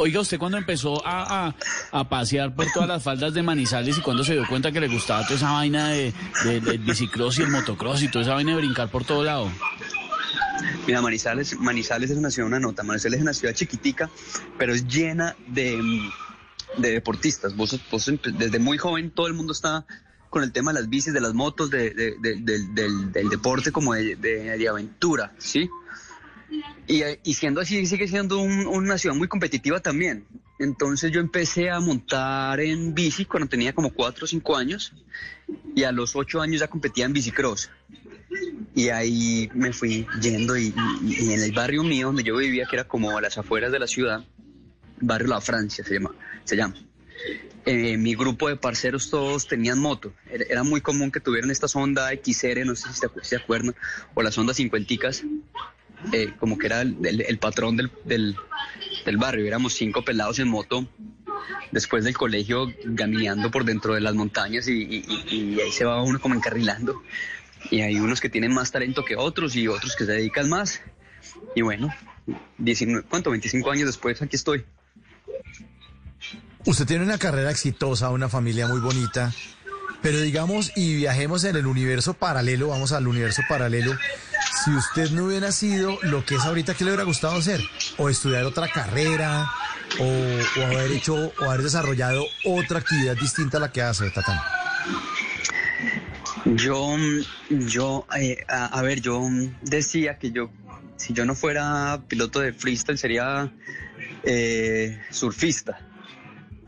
Oiga, ¿usted cuando empezó a, a, pasear por todas las faldas de Manizales y cuando se dio cuenta que le gustaba toda esa vaina de, de, del bicicross y el motocross y toda esa vaina de brincar por todo lado? Mira, Manizales, Manizales es una ciudad, una nota. Manizales es una ciudad chiquitica, pero es llena de, de deportistas. Vos, vos desde muy joven todo el mundo está con el tema de las bicis, de las motos, de, de, de, del, del, deporte como de, aventura, ¿sí? Y, siendo así, sigue siendo un, una ciudad muy competitiva también. Entonces yo empecé a montar en bici cuando tenía como 4 o 5 años y a los 8 años ya competía en bicicross. Y ahí me fui yendo y, en el barrio mío donde yo vivía, que era como a las afueras de la ciudad, barrio La Francia se llama. Se llama eh, mi grupo de parceros todos tenían moto. Era, muy común que tuvieran esta sonda XR, no sé si se, acuerdan, o la sonda cincuenticas, eh, como que era el, el, el patrón del, del, del, barrio. Éramos cinco pelados en moto después del colegio caminando por dentro de las montañas y, y, y, ahí se va uno como encarrilando. Y hay unos que tienen más talento que otros y otros que se dedican más. Y bueno, 19, ¿cuánto? 25 años después aquí estoy. Usted tiene una carrera exitosa, una familia muy bonita, pero digamos, y viajemos en el universo paralelo, vamos al universo paralelo. Si usted no hubiera sido lo que es ahorita, ¿qué le hubiera gustado hacer? O estudiar otra carrera, o, o haber hecho, o haber desarrollado otra actividad distinta a la que hace, Tatán. Yo, yo, eh, a, a ver, yo decía que yo, si yo no fuera piloto de freestyle, sería eh, surfista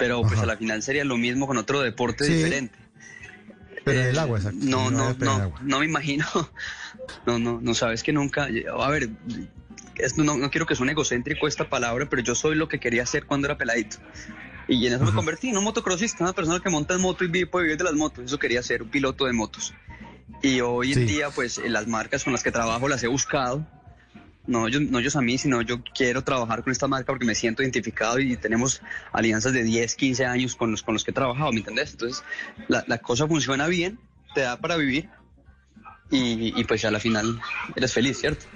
pero pues a la final sería lo mismo con otro deporte sí, diferente. Pero en el agua, exacto. No, no, no, no, me imagino. No, no, no sabes que nunca. A ver, no, no, quiero que suene egocéntrico esta palabra, pero yo soy lo que quería hacer cuando era peladito. Y en eso me convertí en un motocrossista, una persona que monta en moto y vive, puede vivir de las motos. Eso quería ser, un piloto de motos. Y hoy en sí. día, pues las marcas con las que trabajo las he buscado no, yo, no ellos a mí, sino yo quiero trabajar con esta marca porque me siento identificado y tenemos alianzas de 10, 15 años con los, con los que he trabajado, ¿me entendés? Entonces, la, cosa funciona bien, te da para vivir y, pues a la final eres feliz, ¿cierto?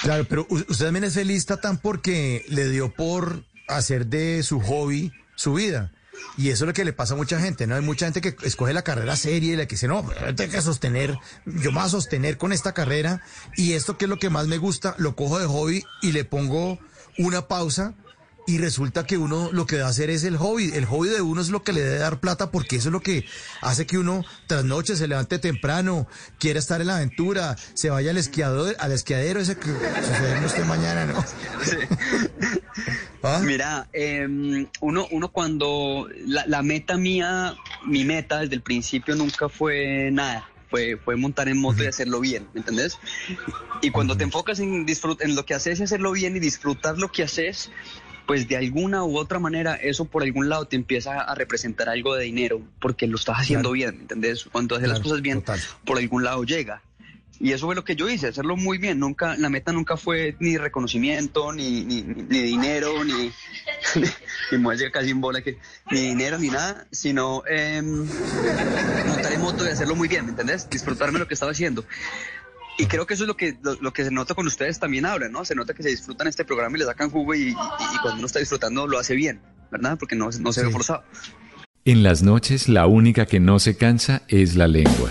Claro, pero usted también es feliz, Tatán, porque le dio por hacer de su hobby su vida. Y eso es lo que le pasa a mucha gente, ¿no? Hay mucha gente que escoge la carrera seria y la que dice, no, tengo que sostener, yo me voy a sostener con esta carrera y esto que es lo que más me gusta, lo cojo de hobby y le pongo una pausa y resulta que uno lo que debe hacer es el hobby. El hobby de uno es lo que le debe dar plata porque eso es lo que hace que uno tras noche se levante temprano, quiera estar en la aventura, se vaya al esquiador, al esquiadero ese que sucede usted mañana, ¿no? Sí. ¿Ah? Mira, eh, uno, uno cuando la, la meta mía, mi meta desde el principio nunca fue nada fue, fue montar en moto y hacerlo bien, ¿me entendés? Y cuando te enfocas en, en lo que haces y hacerlo bien y disfrutar lo que haces, pues de alguna u otra manera eso por algún lado te empieza a representar algo de dinero porque lo estás haciendo claro. bien, ¿me entendés? Cuando haces claro, las cosas bien, total. por algún lado llega. Y eso fue lo que yo hice, hacerlo muy bien. Nunca, la meta nunca fue ni reconocimiento, ni, ni, ni dinero, ni, ni muelle casi en bola, que, ni dinero, ni nada, sino eh, montar en moto y hacerlo muy bien, ¿me entendés? Disfrutarme lo que estaba haciendo. Y creo que eso es lo que, lo, lo, que se nota con ustedes también hablan, ¿no? Se nota que se disfrutan este programa y le sacan jugo y, y, y cuando uno está disfrutando lo hace bien, ¿verdad? Porque no, no se sí. ve forzado. En las noches la única que no se cansa es la lengua.